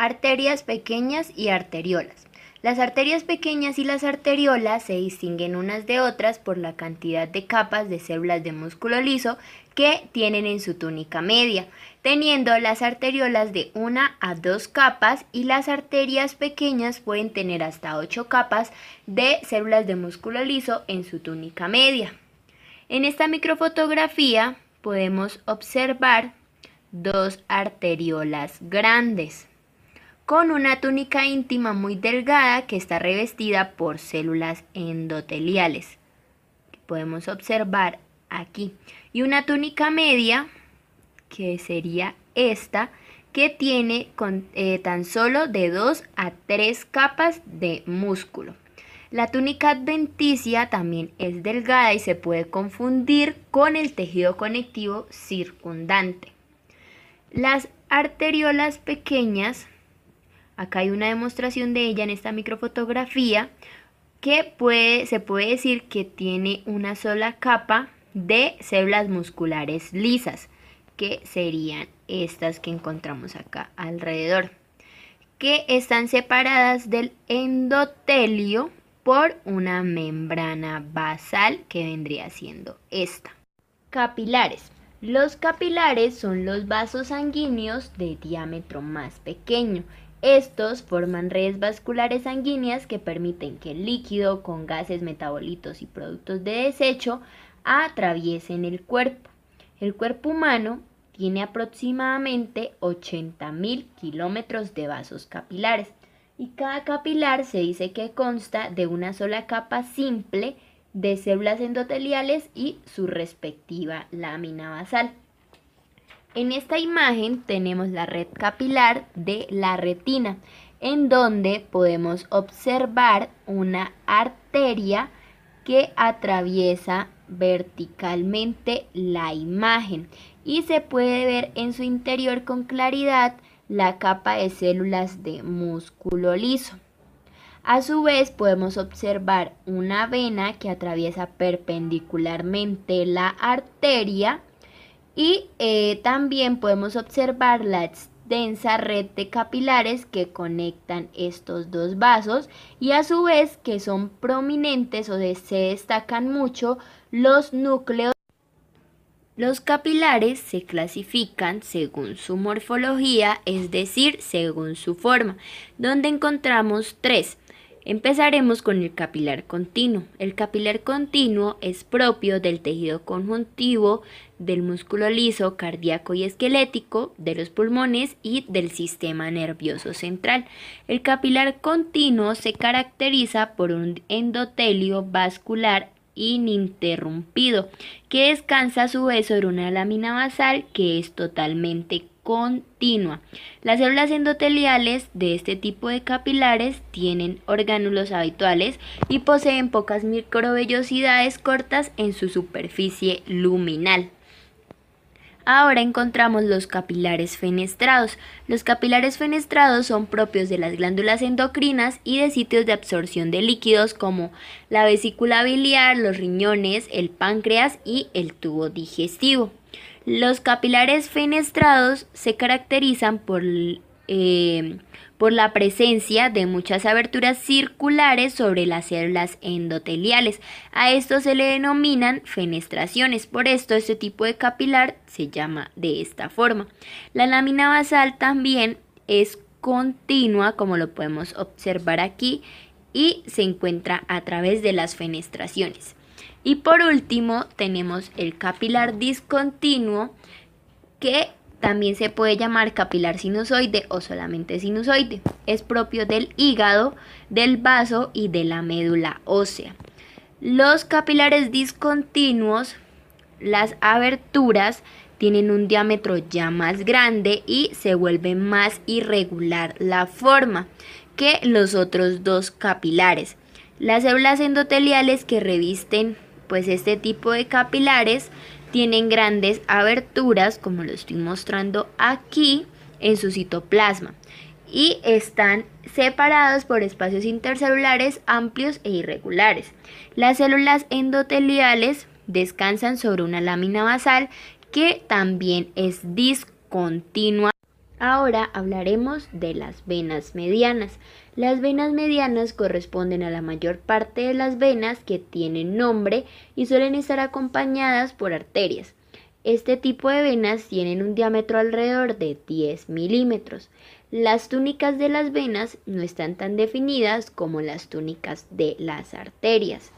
Arterias pequeñas y arteriolas. Las arterias pequeñas y las arteriolas se distinguen unas de otras por la cantidad de capas de células de músculo liso que tienen en su túnica media, teniendo las arteriolas de una a dos capas y las arterias pequeñas pueden tener hasta ocho capas de células de músculo liso en su túnica media. En esta microfotografía podemos observar dos arteriolas grandes con una túnica íntima muy delgada que está revestida por células endoteliales. Podemos observar aquí. Y una túnica media, que sería esta, que tiene eh, tan solo de 2 a 3 capas de músculo. La túnica adventicia también es delgada y se puede confundir con el tejido conectivo circundante. Las arteriolas pequeñas Acá hay una demostración de ella en esta microfotografía que se puede decir que tiene una sola capa de células musculares lisas, que serían estas que encontramos acá alrededor, que están separadas del endotelio por una membrana basal que vendría siendo esta. Capilares. Los capilares son los vasos sanguíneos de diámetro más pequeño estos forman redes vasculares sanguíneas que permiten que el líquido con gases, metabolitos y productos de desecho atraviesen el cuerpo. El cuerpo humano tiene aproximadamente 80.000 kilómetros de vasos capilares y cada capilar se dice que consta de una sola capa simple de células endoteliales y su respectiva lámina basal. En esta imagen tenemos la red capilar de la retina, en donde podemos observar una arteria que atraviesa verticalmente la imagen y se puede ver en su interior con claridad la capa de células de músculo liso. A su vez podemos observar una vena que atraviesa perpendicularmente la arteria y eh, también podemos observar la extensa red de capilares que conectan estos dos vasos y a su vez que son prominentes o se destacan mucho los núcleos. Los capilares se clasifican según su morfología, es decir, según su forma, donde encontramos tres Empezaremos con el capilar continuo. El capilar continuo es propio del tejido conjuntivo, del músculo liso, cardíaco y esquelético, de los pulmones y del sistema nervioso central. El capilar continuo se caracteriza por un endotelio vascular ininterrumpido, que descansa a su vez sobre una lámina basal que es totalmente continua. Las células endoteliales de este tipo de capilares tienen orgánulos habituales y poseen pocas microvellosidades cortas en su superficie luminal. Ahora encontramos los capilares fenestrados. Los capilares fenestrados son propios de las glándulas endocrinas y de sitios de absorción de líquidos como la vesícula biliar, los riñones, el páncreas y el tubo digestivo. Los capilares fenestrados se caracterizan por, eh, por la presencia de muchas aberturas circulares sobre las células endoteliales. A esto se le denominan fenestraciones, por esto este tipo de capilar se llama de esta forma. La lámina basal también es continua, como lo podemos observar aquí, y se encuentra a través de las fenestraciones. Y por último tenemos el capilar discontinuo que también se puede llamar capilar sinusoide o solamente sinusoide. Es propio del hígado, del vaso y de la médula ósea. Los capilares discontinuos, las aberturas, tienen un diámetro ya más grande y se vuelve más irregular la forma que los otros dos capilares. Las células endoteliales que revisten pues este tipo de capilares tienen grandes aberturas, como lo estoy mostrando aquí, en su citoplasma y están separados por espacios intercelulares amplios e irregulares. Las células endoteliales descansan sobre una lámina basal que también es discontinua. Ahora hablaremos de las venas medianas. Las venas medianas corresponden a la mayor parte de las venas que tienen nombre y suelen estar acompañadas por arterias. Este tipo de venas tienen un diámetro alrededor de 10 milímetros. Las túnicas de las venas no están tan definidas como las túnicas de las arterias.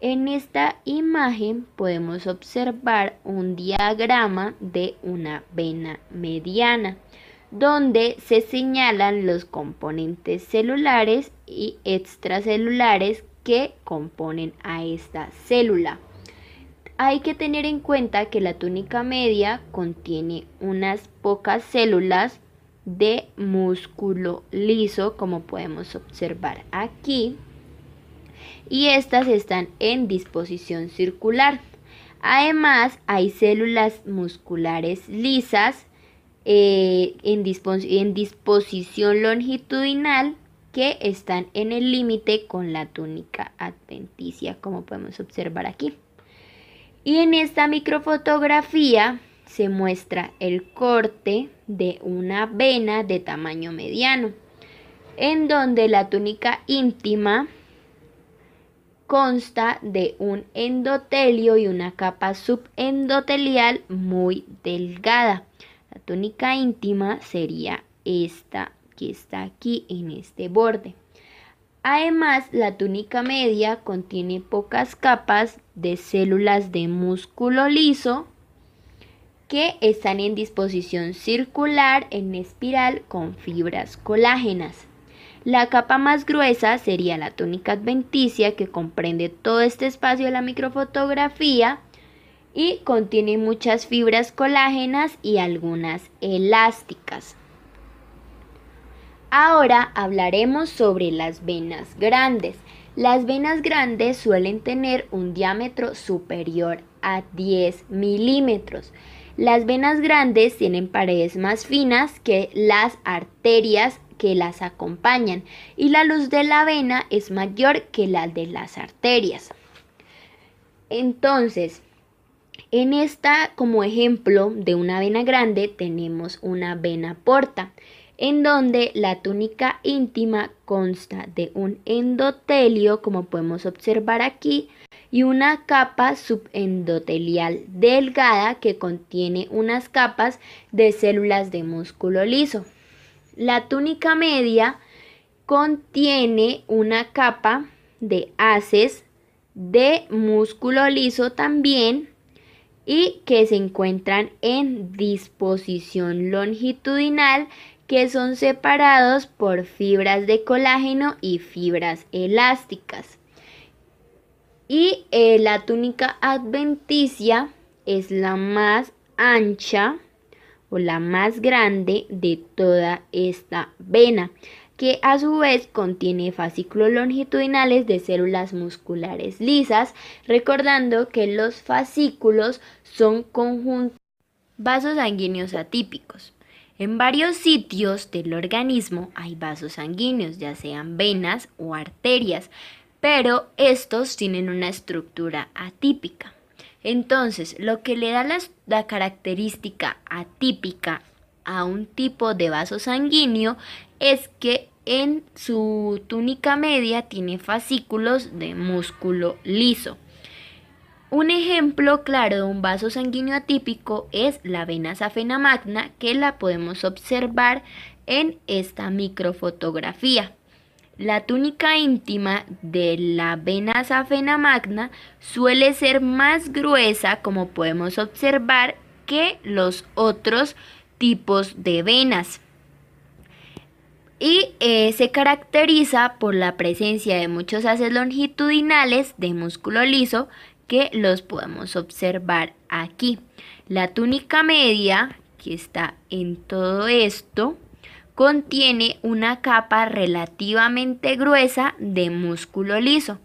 En esta imagen podemos observar un diagrama de una vena mediana donde se señalan los componentes celulares y extracelulares que componen a esta célula. Hay que tener en cuenta que la túnica media contiene unas pocas células de músculo liso, como podemos observar aquí, y estas están en disposición circular. Además, hay células musculares lisas eh, en, en disposición longitudinal que están en el límite con la túnica adventicia, como podemos observar aquí. Y en esta microfotografía se muestra el corte de una vena de tamaño mediano, en donde la túnica íntima consta de un endotelio y una capa subendotelial muy delgada. La túnica íntima sería esta que está aquí en este borde. Además, la túnica media contiene pocas capas de células de músculo liso que están en disposición circular en espiral con fibras colágenas. La capa más gruesa sería la túnica adventicia que comprende todo este espacio de la microfotografía y contiene muchas fibras colágenas y algunas elásticas. Ahora hablaremos sobre las venas grandes. Las venas grandes suelen tener un diámetro superior a 10 milímetros. Las venas grandes tienen paredes más finas que las arterias que las acompañan y la luz de la vena es mayor que la de las arterias. Entonces, en esta, como ejemplo de una vena grande, tenemos una vena porta, en donde la túnica íntima consta de un endotelio, como podemos observar aquí, y una capa subendotelial delgada que contiene unas capas de células de músculo liso. La túnica media contiene una capa de haces de músculo liso también y que se encuentran en disposición longitudinal que son separados por fibras de colágeno y fibras elásticas. Y eh, la túnica adventicia es la más ancha o la más grande de toda esta vena que a su vez contiene fascículos longitudinales de células musculares lisas, recordando que los fascículos son conjuntos vasos sanguíneos atípicos. En varios sitios del organismo hay vasos sanguíneos, ya sean venas o arterias, pero estos tienen una estructura atípica. Entonces, lo que le da la, característica atípica a un tipo de vaso sanguíneo es que en su túnica media tiene fascículos de músculo liso. Un ejemplo claro de un vaso sanguíneo atípico es la vena safena magna que la podemos observar en esta microfotografía. La túnica íntima de la vena safena magna suele ser más gruesa como podemos observar que los otros tipos de venas y eh, se caracteriza por la presencia de muchos haces longitudinales de músculo liso que los podemos observar aquí. La túnica media, que está en todo esto, contiene una capa relativamente gruesa de músculo liso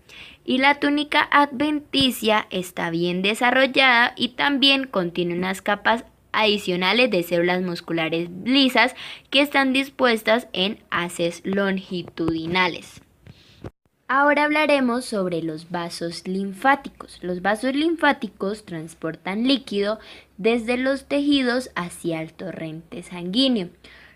y la túnica adventicia está bien desarrollada y también contiene unas capas adicionales de células musculares lisas que están dispuestas en haces longitudinales. Ahora hablaremos sobre los vasos linfáticos. Los vasos linfáticos transportan líquido desde los tejidos hacia el torrente sanguíneo.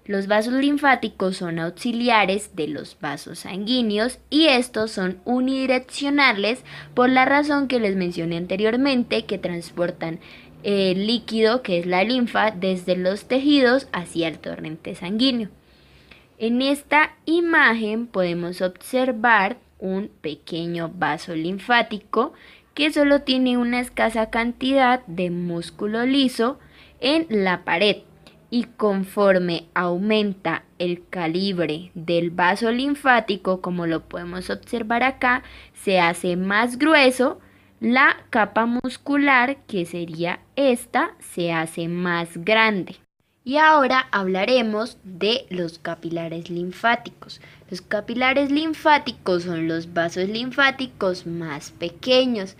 Los vasos linfáticos son auxiliares de los vasos sanguíneos y estos son unidireccionales por la razón que les mencioné anteriormente que transportan el líquido que es la linfa desde los tejidos hacia el torrente sanguíneo. En esta imagen podemos observar un pequeño vaso linfático que solo tiene una escasa cantidad de músculo liso en la pared y conforme aumenta el calibre del vaso linfático, como lo podemos observar acá, se hace más grueso, la capa muscular, que sería esta, se hace más grande. Y ahora hablaremos de los capilares linfáticos. Los capilares linfáticos son los vasos linfáticos más pequeños.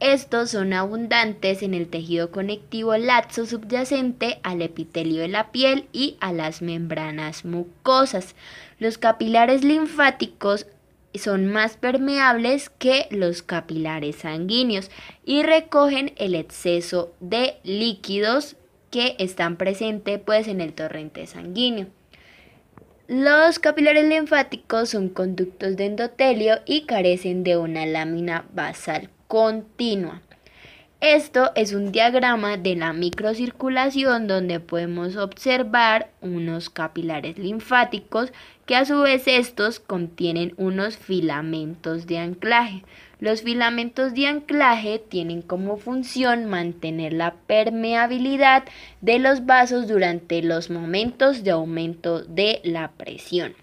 Estos son abundantes en el tejido conectivo laxo subyacente al epitelio de la piel y a las membranas mucosas. Los capilares linfáticos son más permeables que los capilares sanguíneos y recogen el exceso de líquidos que están presentes pues en el torrente sanguíneo. Los capilares linfáticos son conductos de endotelio y carecen de una lámina basal continua. Esto es un diagrama de la microcirculación donde podemos observar unos capilares linfáticos que a su vez estos contienen unos filamentos de anclaje. Los filamentos de anclaje tienen como función mantener la permeabilidad de los vasos durante los momentos de aumento de la presión.